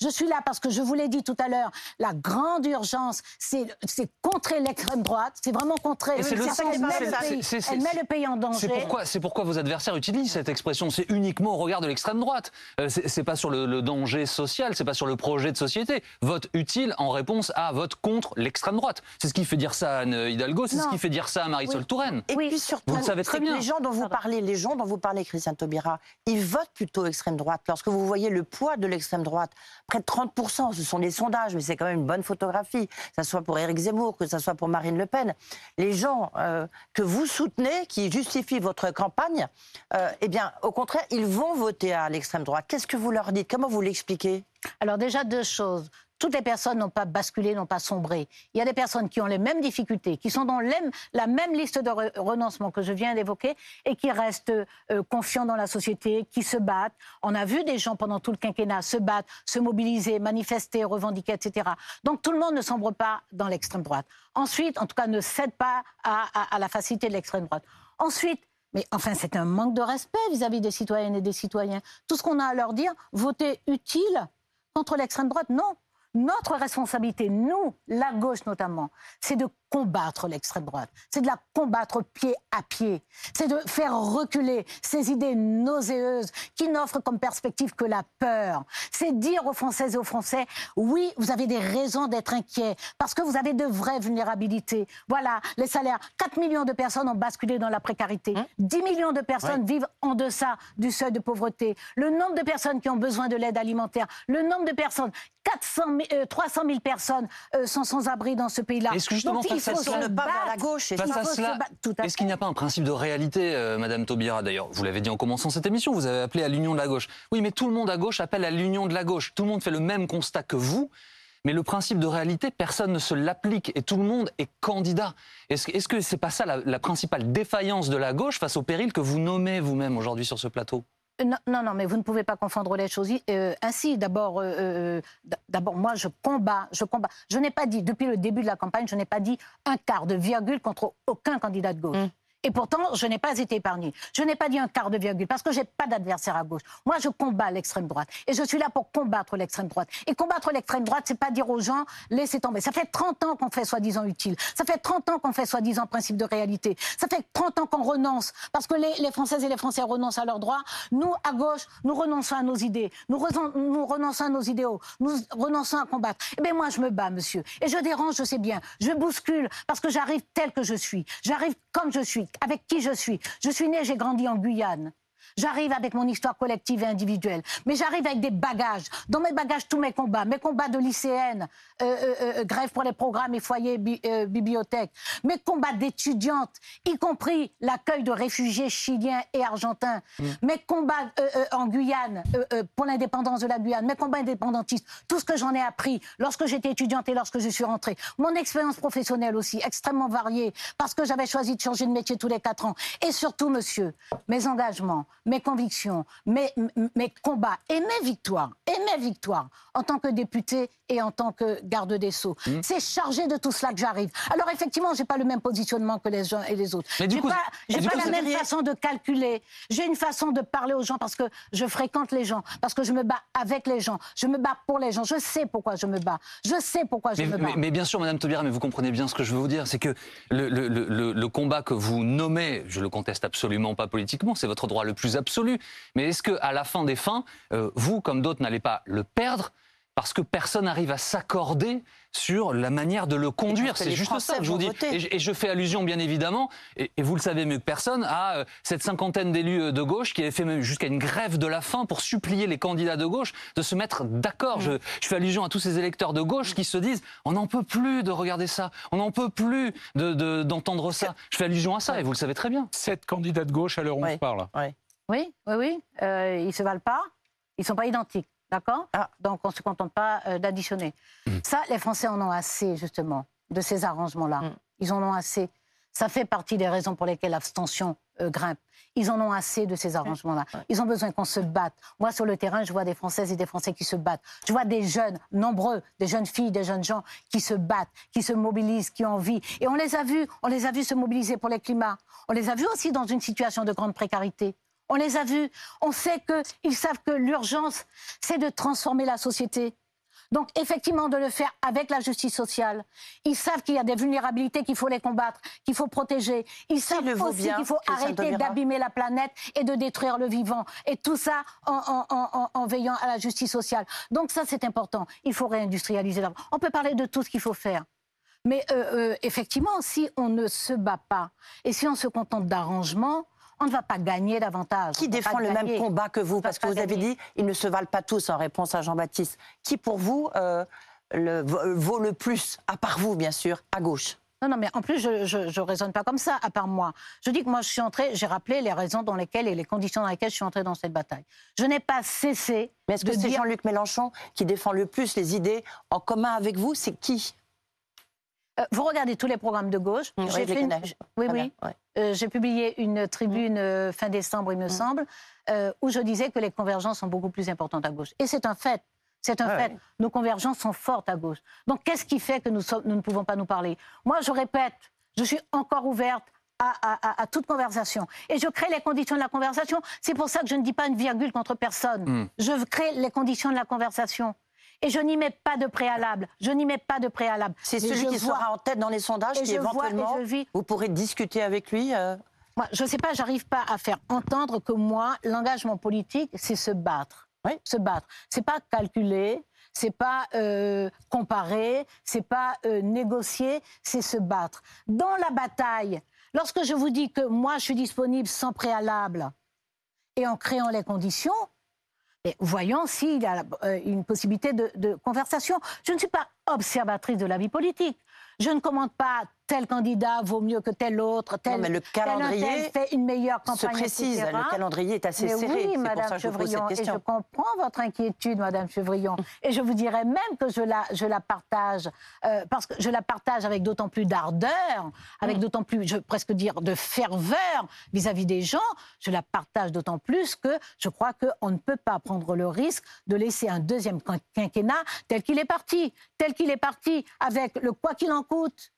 Je suis là parce que je vous l'ai dit tout à l'heure, la grande urgence, c'est contrer l'extrême droite. C'est vraiment contrer. Et c'est le elle, met le pays, elle met le pays en danger. C'est pourquoi, vos adversaires utilisent cette expression. C'est uniquement au regard de l'extrême droite. Euh, c'est pas sur le, danger social, c'est pas sur le projet de société. Vote utile en réponse à vote contre l'extrême droite. C'est ce qui fait dire ça à Anne Hidalgo, c'est ce qui fait dire ça à Marisol Touraine. Et puis surtout, vous le savez très bien. Les gens dont vous parlez, les gens dont vous parlez, Christian Taubira, ils votent plutôt extrême droite. Lorsque vous voyez le poids de l'extrême droite, près de 30%, ce sont des sondages, mais c'est quand même une bonne photographie, que ce soit pour Éric Zemmour, que ce soit pour Marine Le Pen. Les gens euh, que vous soutenez, qui justifient votre campagne, euh, eh bien, au contraire, ils vont voter à l'extrême droite. Qu'est-ce que vous leur dites? Comment vous l'expliquez? Alors déjà deux choses toutes les personnes n'ont pas basculé, n'ont pas sombré. Il y a des personnes qui ont les mêmes difficultés, qui sont dans la même liste de renoncement que je viens d'évoquer et qui restent euh, confiants dans la société, qui se battent. On a vu des gens pendant tout le quinquennat se battre, se mobiliser, manifester, revendiquer, etc. Donc tout le monde ne sombre pas dans l'extrême droite. Ensuite, en tout cas, ne cède pas à, la facilité de l'extrême droite. Ensuite, mais enfin, c'est un manque de respect vis-à-vis -vis des citoyennes et des citoyens. Tout ce qu'on a à leur dire, voter utile contre l'extrême droite, non. Notre responsabilité, nous, la gauche notamment, c'est de combattre l'extrême droite, c'est de la combattre pied à pied, c'est de faire reculer ces idées nauséeuses qui n'offrent comme perspective que la peur. C'est dire aux Françaises et aux Français, oui, vous avez des raisons d'être inquiets, parce que vous avez de vraies vulnérabilités. Voilà, les salaires, 4 millions de personnes ont basculé dans la précarité, 10 hein millions de personnes vivent en deçà du seuil de pauvreté, le nombre de personnes qui ont besoin de l'aide alimentaire, le nombre de personnes, 400 300 000 personnes euh, sont sans abri dans ce pays-là. Est-ce que justement, la gauche. Est-ce qu'il n'y a pas un principe de réalité, euh, Madame Taubira D'ailleurs, vous l'avez dit en commençant cette émission, vous avez appelé à l'union de la gauche. Oui, mais tout le monde à gauche appelle à l'union de la gauche. Tout le monde fait le même constat que vous. Mais le principe de réalité, personne ne se l'applique et tout le monde est candidat. Est-ce que ce n'est pas ça la principale défaillance de la gauche face au péril que vous nommez vous-même aujourd'hui sur ce plateau? Non, non, mais vous ne pouvez pas confondre les choses euh, ainsi. D'abord, euh, euh, d'abord, moi, je combats, je combats. Je n'ai pas dit, depuis le début de la campagne, je n'ai pas dit un quart de virgule contre aucun candidat de gauche. Hum. Et pourtant, je n'ai pas été épargnée. Je n'ai pas dit un quart de virgule parce que j'ai pas d'adversaire à gauche. Moi, je combats l'extrême droite. Et je suis là pour combattre l'extrême droite. Et combattre l'extrême droite, c'est pas dire aux gens, laissez tomber. Ça fait 30 ans qu'on fait soi-disant utile. Ça fait 30 ans qu'on fait soi-disant principe de réalité. Ça fait 30 ans qu'on renonce. Parce que les, les, Françaises et les Français renoncent à leurs droits. Nous, à gauche, nous renonçons à nos idées. Nous, nous renonçons à nos idéaux. Nous renonçons à combattre. Eh bien, moi, je me bats, monsieur. Et je dérange, je sais bien. Je bouscule parce que j'arrive tel que je suis. J'arrive comme je suis avec qui je suis. Je suis né, j'ai grandi en Guyane. J'arrive avec mon histoire collective et individuelle, mais j'arrive avec des bagages. Dans mes bagages, tous mes combats, mes combats de lycéenne, euh, euh, euh, grève pour les programmes et foyers, bibliothèques, mes combats d'étudiantes, y compris l'accueil de réfugiés chiliens et argentins, mm. mes combats en Guyane pour l'indépendance de la Guyane, mes combats indépendantistes, tout ce que j'en ai appris lorsque j'étais étudiante et lorsque je suis rentrée, mon expérience professionnelle aussi extrêmement variée parce que j'avais choisi de changer de métier tous les quatre ans, et surtout, monsieur, mes engagements mes convictions, mes, mes combats et mes victoires, et mes victoires en tant que député et en tant que garde des Sceaux. Mmh. C'est chargé de tout cela que j'arrive. Alors effectivement, j'ai pas le même positionnement que les uns et les autres. J'ai pas, pas la même façon de calculer. J'ai une façon de parler aux gens parce que je fréquente les gens, parce que je me bats avec les gens, je me bats pour les gens. Je sais pourquoi je me bats. Je sais pourquoi je me bats. Mais, bien sûr, Madame Taubira, mais vous comprenez bien ce que je veux vous dire, c'est que le, le, le, le combat que vous nommez, je le conteste absolument pas politiquement, c'est votre droit le plus absolu. Mais est-ce qu'à la fin des fins, euh, vous, comme d'autres, n'allez pas le perdre parce que personne n'arrive à s'accorder sur la manière de le conduire? C'est juste ça que je vous dis. Et, je fais allusion, bien évidemment, et, vous le savez mieux que personne, à euh, cette cinquantaine d'élus euh, de gauche qui avaient fait même jusqu'à une grève de la faim pour supplier les candidats de gauche de se mettre d'accord. Mm. Je, fais allusion à tous ces électeurs de gauche qui se disent on n'en peut plus de regarder ça, on n'en peut plus d'entendre de, ça. Je fais allusion à ça, et vous le savez très bien. Sept candidats de gauche à l'heure où on parle. Oui, oui, oui. Euh, ils ne se valent pas. Ils ne sont pas identiques. D'accord? Ah. Donc, on ne se contente pas euh, d'additionner. Hmm. Ça, les Français en ont assez, justement, de ces arrangements-là. Hmm. Ils en ont assez. Ça fait partie des raisons pour lesquelles l'abstention euh, grimpe. Ils en ont assez de ces arrangements-là. Ils ont besoin qu'on se batte. Moi, sur le terrain, je vois des Françaises et des Français qui se battent. Je vois des jeunes, nombreux, des jeunes filles, des jeunes gens qui se battent, qui se mobilisent, qui ont envie. Et on les a vus, on les a vus se mobiliser pour le climat. On les a vus aussi dans une situation de grande précarité. On les a vus. On sait qu'ils savent que l'urgence, c'est de transformer la société. Donc, effectivement, de le faire avec la justice sociale. Ils savent qu'il y a des vulnérabilités qu'il faut les combattre, qu'il faut protéger. Ils savent aussi qu'il faut arrêter d'abîmer la planète et de détruire le vivant. Et tout ça en, veillant à la justice sociale. Donc, ça, c'est important. Il faut réindustrialiser. On peut parler de tout ce qu'il faut faire. Mais euh, euh, effectivement, si on ne se bat pas et si on se contente d'arrangements, on ne va pas gagner davantage. Qui défend le même combat que vous Parce que vous avez dit, ils ne se valent pas tous en réponse à Jean-Baptiste. Qui, pour vous, euh, le, vaut le plus, à part vous, bien sûr, à gauche? Non, non, mais en plus, je ne raisonne pas comme ça, à part moi. Je dis que moi, je suis entrée, j'ai rappelé les raisons dans lesquelles et les conditions dans lesquelles je suis entrée dans cette bataille. Je n'ai pas cessé. Mais est-ce que c'est Jean-Luc Mélenchon qui défend le plus les idées en commun avec vous? C'est qui? Euh, vous regardez tous les programmes de gauche. Mmh, oui, oui, oui. Euh, j'ai publié une tribune mmh. euh, fin décembre, il me mmh. semble, où je disais que les convergences sont beaucoup plus importantes à gauche. Et c'est un fait. C'est un fait. Nos convergences sont fortes à gauche. Donc, qu'est-ce qui fait que nous, nous, ne pouvons pas nous parler? Moi, je répète, je suis encore ouverte à, toute conversation. Et je crée les conditions de la conversation. C'est pour ça que je ne dis pas une virgule contre personne. Je crée les conditions de la conversation. Et je n'y mets pas de préalable. Je n'y mets pas de préalable. C'est celui qui sera en tête dans les sondages qui éventuellement vous pourrez discuter avec lui. Euh moi, je ne sais pas, j'arrive pas à faire entendre que moi, l'engagement politique, c'est se battre. Oui. Se battre. C'est pas calculer, c'est pas euh, comparer, c'est pas euh, négocier, c'est se battre. Dans la bataille, lorsque je vous dis que moi, je suis disponible sans préalable et en créant les conditions, voyons s'il y a euh, une possibilité de, de, conversation. Je ne suis pas observatrice de la vie politique. Je ne commande pas tel candidat vaut mieux que tel autre, tel, mais le calendrier fait une meilleure campagne. Se précise, le calendrier est assez serré. Oui, Madame Chevrillon, et je comprends votre inquiétude, Madame Chevrillon, et je vous dirais même que je la, je la partage, euh, parce que je la partage avec d'autant plus d'ardeur, avec mm. d'autant plus, je presque dire, de ferveur vis-à-vis des gens. Je la partage d'autant plus que je crois qu'on ne peut pas prendre le risque de laisser un deuxième quinquennat tel qu'il est parti, tel qu'il est parti, avec le quoi qu'il en coûte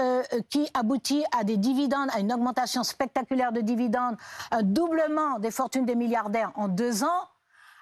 euh, qui aboutit à des dividendes, à une augmentation spectaculaire de dividendes, un doublement des fortunes des milliardaires en deux ans,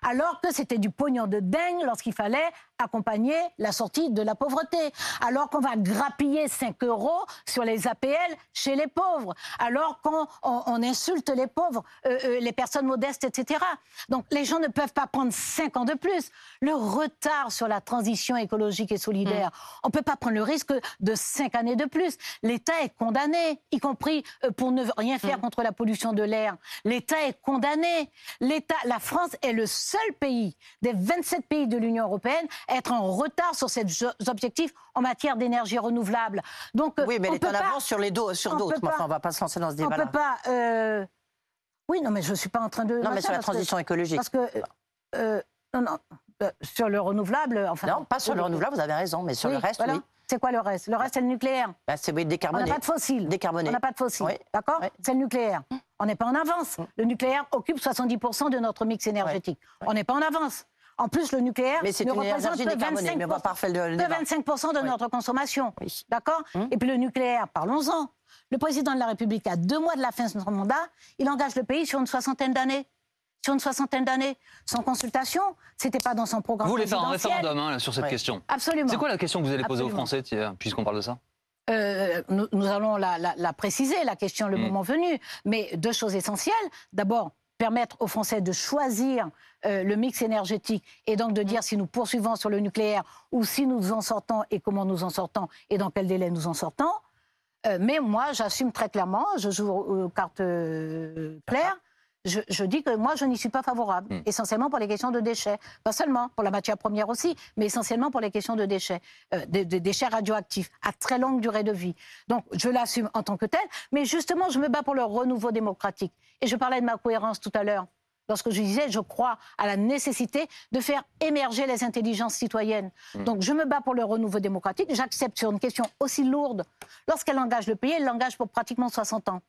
alors que c'était du pognon de dingue lorsqu'il fallait accompagner la sortie de la pauvreté, alors qu'on va grappiller 5 euros sur les APL chez les pauvres, alors qu'on on, insulte les pauvres, euh, euh, les personnes modestes, etc. Donc les gens ne peuvent pas prendre 5 ans de plus. Le retard sur la transition écologique et solidaire, mm. on ne peut pas prendre le risque de 5 années de plus. L'État est condamné, y compris euh, pour ne rien faire mm. contre la pollution de l'air. L'État est condamné. L'État, la France est le seul pays des 27 pays de l'Union européenne être en retard sur ces objectifs en matière d'énergie renouvelable. Donc, oui, mais elle est en avance sur les sur d'autres. Enfin, on va pas se lancer dans ce débat. On peut pas. Euh, oui, non, mais je ne suis pas en train de. Non, mais sur la transition écologique. Parce que. Euh, non, non. Euh, sur le renouvelable, enfin. Non, pas sur le renouvelable, vous avez raison, mais sur le reste, oui. C'est quoi le reste? Le reste, c'est le nucléaire. Bah, c'est oui, décarboné. On n'a pas de fossiles. Décarboné. On n'a pas de fossiles. D'accord? C'est le nucléaire. On n'est pas en avance. Le nucléaire occupe 70% de notre mix énergétique. On n'est pas en avance. En plus, le nucléaire mais ne représente que 25%, mais on va pas le 25 de notre consommation. D'accord hum. Et puis le nucléaire, parlons-en. Le président de la République, à deux mois de la fin de son mandat, il engage le pays sur une soixantaine d'années. Sur une soixantaine d'années, sans consultation, c'était pas dans son programme. Vous voulez faire un référendum hein, sur cette question Absolument. C'est quoi la question que vous allez poser aux Français, puisqu'on parle de ça? Euh, nous, allons la, préciser, la question, le hum. moment venu. Mais deux choses essentielles. D'abord, permettre aux Français de choisir euh, le mix énergétique et donc de dire si nous poursuivons sur le nucléaire ou si nous en sortons et comment nous en sortons et dans quel délai nous en sortons. Euh, mais moi, j'assume très clairement, je joue aux cartes euh, claires, je, dis que moi, je n'y suis pas favorable, hmm. essentiellement pour les questions de déchets. Pas seulement, pour la matière première aussi, mais essentiellement pour les questions de déchets, des, déchets radioactifs à très longue durée de vie. Donc, je l'assume en tant que tel, mais justement, je me bats pour le renouveau démocratique. Et je parlais de ma cohérence tout à l'heure lorsque je disais je crois à la nécessité de faire émerger les intelligences citoyennes. Hmm. Donc je me bats pour le renouveau démocratique. J'accepte sur une question aussi lourde. Lorsqu'elle engage le pays, elle l'engage pour pratiquement 60 ans.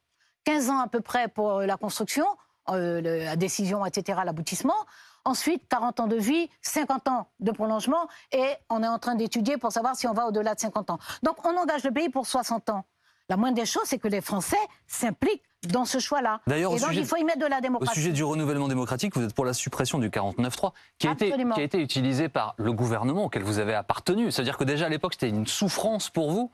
15 ans à peu près pour euh, la construction, euh, la décision, etc., l'aboutissement. Ensuite, 40 ans de vie, 50 ans de prolongement, et on est en train d'étudier pour savoir si on va au-delà de 50 ans. Donc on engage le pays pour 60 ans. La moindre des choses, c'est que les Français s'impliquent dans ce choix-là. D'ailleurs, et donc, il faut y mettre de la démocratie. Au sujet du renouvellement démocratique, vous êtes pour la suppression du 49.3, qui, a été, qui a été utilisé par le gouvernement auquel vous avez appartenu. C'est-à-dire que déjà à l'époque, c'était une souffrance pour vous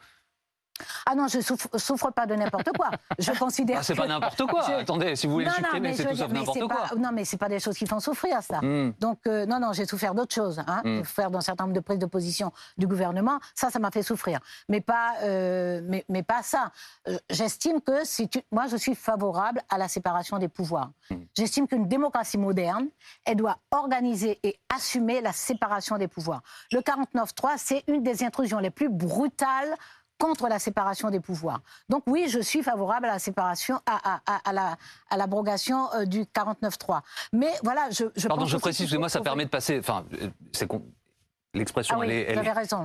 ah non, je souffre, souffre pas de n'importe quoi. Je considère. Ah, c'est pas n'importe quoi. Attendez, si vous voulez le supprimer, c'est tout sauf n'importe quoi. Non, mais c'est pas des choses qui font souffrir, ça. Hmm. Donc, euh, non, non, j'ai souffert d'autres choses. Hein. Hmm. J'ai souffert d'un certain nombre de prises de position du gouvernement. Ça, ça m'a fait souffrir. Mais pas, euh, mais, mais, pas ça. Euh, j'estime que si tu... moi, je suis favorable à la séparation des pouvoirs. Hmm. J'estime qu'une démocratie moderne, elle doit organiser et assumer la séparation des pouvoirs. Le 49-3, c'est une des intrusions les plus brutales contre la séparation des pouvoirs. Donc oui, je suis favorable à la séparation, à, à, l'abrogation euh, du 49-3. Mais voilà, je, je Pardon, je précise, moi, ça permet de passer. Enfin, c'est L'expression, ah elle, est,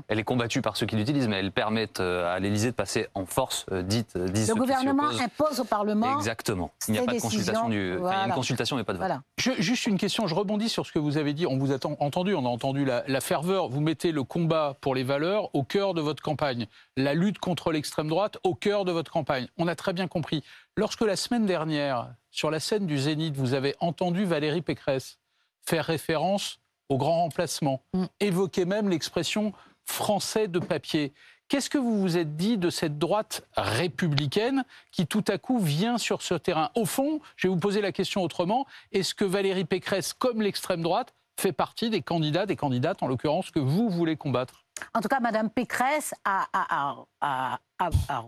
elle, est, combattue par ceux qui l'utilisent, mais elle permet euh, à l'Élysée de passer en force euh, dite. le gouvernement impose au Parlement. Exactement. Il n'y a pas de consultation du. il y a une consultation, mais pas de vote. juste une question. Je rebondis sur ce que vous avez dit. On vous a entendu. On a entendu la, la, ferveur. Vous mettez le combat pour les valeurs au cœur de votre campagne. La lutte contre l'extrême droite au cœur de votre campagne. On a très bien compris. Lorsque la semaine dernière, sur la scène du Zénith, vous avez entendu Valérie Pécresse faire référence au grand remplacement, mm. évoquer même l'expression français de papier. Qu'est-ce que vous vous êtes dit de cette droite républicaine qui tout à coup vient sur ce terrain? Au fond, je vais vous poser la question autrement, est-ce que Valérie Pécresse, comme l'extrême droite, fait partie des candidats, des candidates en l'occurrence, que vous voulez combattre? En tout cas, Madame Pécresse a,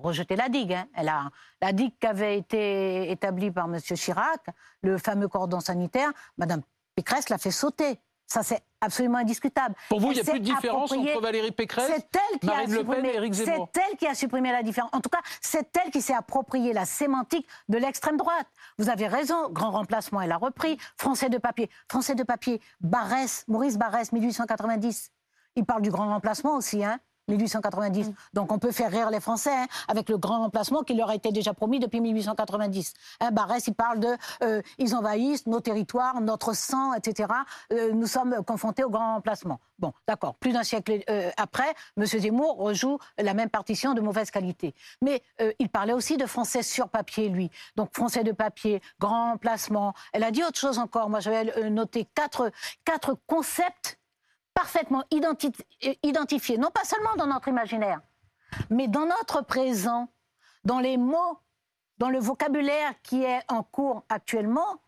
rejeté la digue. Hein. Elle a, la digue qui avait été établie par M. Chirac, le fameux cordon sanitaire, Madame Pécresse l'a fait sauter. Ça, c'est absolument indiscutable. Pour vous, il n'y a plus de différence entre Valérie Pécresse, Marine Le Pen et Éric Zemmour C'est elle qui a supprimé la différence. En tout cas, c'est elle qui s'est approprié la sémantique de l'extrême droite. Vous avez raison, grand remplacement, elle a repris. Français de papier. Français de papier, Barès, Maurice Barrès, 1890. Il parle du grand remplacement aussi, hein 1890. Mm. Donc on peut faire rire les Français hein, avec le grand remplacement qui leur a été déjà promis depuis 1890. Hein, Barès, il parle de euh, ils envahissent nos territoires, notre sang, etc. Euh, nous sommes confrontés au grand remplacement. Bon, d'accord. Plus d'un siècle euh, après, M. Zemmour rejoue la même partition de mauvaise qualité. Mais il parlait aussi de français sur papier, lui. Donc français de papier, grand remplacement. Elle a dit autre chose encore. Moi, j'avais noté quatre, quatre concepts parfaitement identifié, non pas seulement dans notre imaginaire, mais dans notre présent, dans les mots, dans le vocabulaire qui est en cours actuellement,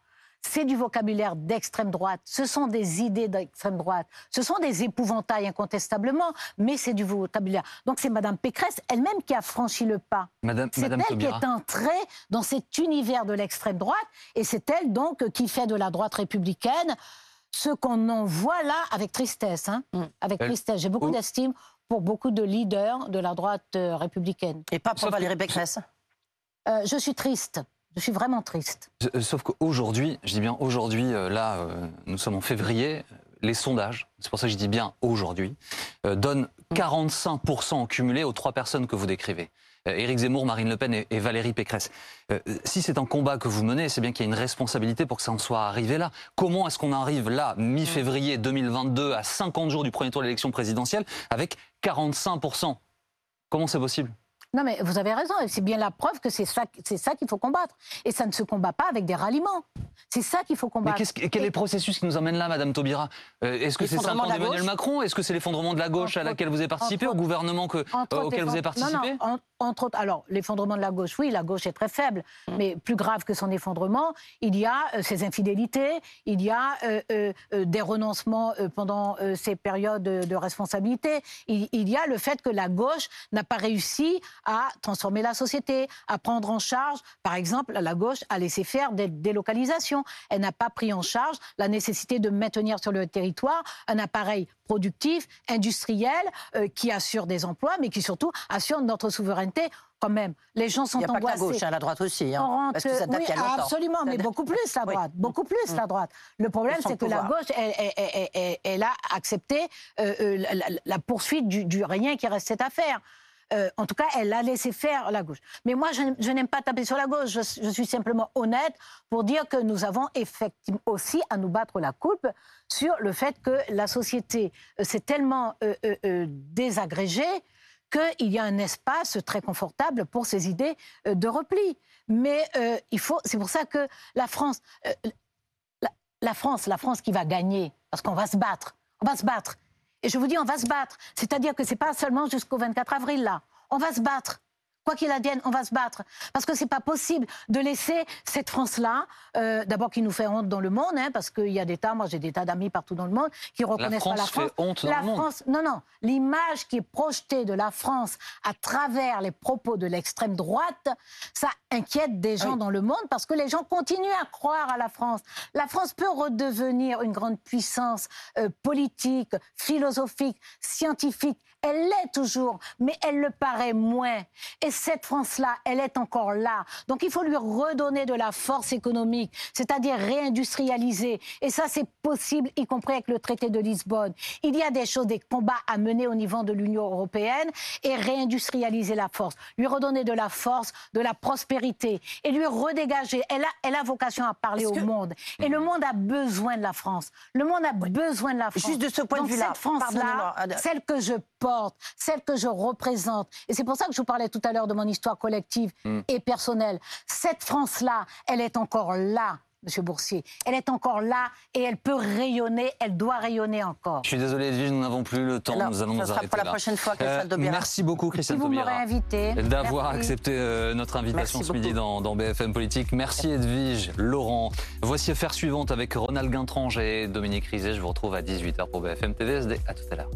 c'est du vocabulaire d'extrême droite. Ce sont des idées d'extrême droite. Ce sont des épouvantails incontestablement, mais c'est du vocabulaire. Donc c'est Madame Pécresse elle-même qui a franchi le pas. c'est elle qui est entrée dans cet univers de l'extrême droite, et c'est elle donc qui fait de la droite républicaine ce qu'on en voit là avec tristesse. Hein, mm. Avec tristesse. J'ai beaucoup d'estime pour beaucoup de leaders de la droite euh, républicaine. Et pas pour Valérie Pécresse euh, Je suis triste. Je suis vraiment triste. Euh, sauf qu'aujourd'hui, je dis bien aujourd'hui, là, nous sommes en février, les sondages, c'est pour ça que je dis bien aujourd'hui, donnent 45% en cumulé aux trois personnes que vous décrivez. Euh, Éric Zemmour, Marine Le Pen et, Valérie Pécresse. Euh, si c'est un combat que vous menez, c'est bien qu'il y a une responsabilité pour que ça en soit arrivé là. Comment est-ce qu'on arrive là, mi-février 2022, à 50 jours du premier tour de l'élection présidentielle, avec 45% Comment c'est possible? Non, mais vous avez raison. C'est bien la preuve que c'est ça, c'est ça qu'il faut combattre. Et ça ne se combat pas avec des ralliements. C'est ça qu'il faut combattre. Mais quel est le processus qui nous emmène là, Madame Taubira? Euh, Est-ce que c'est ça d'Emmanuel Macron? Est-ce que c'est l'effondrement de la gauche à laquelle vous avez participé, au gouvernement que, euh, auquel vous avez participé non, non, entre autres. Alors, l'effondrement de la gauche, oui, la gauche est très faible. Mm. Mais plus grave que son effondrement, il y a euh, ses infidélités, il y a des renoncements pendant ces périodes de responsabilité. Il, il y a le fait que la gauche n'a pas réussi à transformer la société, à prendre en charge, par exemple, la gauche a laissé faire des délocalisations. Elle n'a pas pris en charge la nécessité de maintenir sur le territoire un appareil productif, industriel, euh, qui assure des emplois, mais qui surtout assure notre souveraineté quand même. Les gens sont Il y a Pas que la gauche, hein, la droite aussi. Hein, parce que ça date oui, absolument, mais beaucoup plus la droite. Beaucoup plus mm. la droite. Le problème, c'est que la gauche, elle, a accepté euh, euh, la, poursuite du, du rien qui restait à faire. Euh, en tout cas, elle a laissé faire la gauche. Mais moi, je, n'aime pas taper sur la gauche. Je, suis simplement honnête pour dire que nous avons effectivement aussi à nous battre la coupe sur le fait que la société euh, s'est tellement euh, désagrégée qu'il y a un espace très confortable pour ces idées de repli. Mais il faut, c'est pour ça que la France, la France, la France qui va gagner, parce qu'on va se battre, on va se battre. Et je vous dis, on va se battre. C'est-à-dire que ce n'est pas seulement jusqu'au 24 avril, là. On va se battre. Quoi qu'il advienne, on va se battre. Parce que c'est pas possible de laisser cette France-là, euh, d'abord qui nous fait honte dans le monde, hein, parce qu'il y a des tas, moi j'ai des tas d'amis partout dans le monde, qui reconnaissent pas la France. Fait honte la France, non, non. L'image qui est projetée de la France à travers les propos de l'extrême droite, ça inquiète des gens dans le monde parce que les gens continuent à croire à la France. La France peut redevenir une grande puissance euh, politique, philosophique, scientifique. Elle l'est toujours, mais elle le paraît moins. Et cette France-là, elle est encore là. Donc il faut lui redonner de la force économique, c'est-à-dire réindustrialiser. Et ça, c'est possible, y compris avec le traité de Lisbonne. Il y a des choses, des combats à mener au niveau de l'Union européenne et réindustrialiser la force. Lui redonner de la force, de la prospérité et lui redégager. Elle a, elle a vocation à parler au monde. Et le monde a besoin de la France. Le monde a besoin de la France. Juste de ce point de vue-là, cette France-là, celle que je porte, celle que je représente. Et c'est pour ça que je vous parlais tout à l'heure de mon histoire collective hmm. et personnelle. Cette France-là, elle est encore là. Monsieur Boursier. Elle est encore là et elle peut rayonner, elle doit rayonner encore. Je suis désolé, Edwige, nous n'avons plus le temps, nous allons nous arrêter pour la prochaine fois, euh, Merci beaucoup, Christiane si invité. D'avoir accepté euh, notre invitation ce midi dans, dans, BFM Politique. Merci Edwige, Laurent. Voici affaire suivante avec Ronald Guintrange et Dominique Rizet. Je vous retrouve à 18h pour BFM TVSD. À tout à l'heure.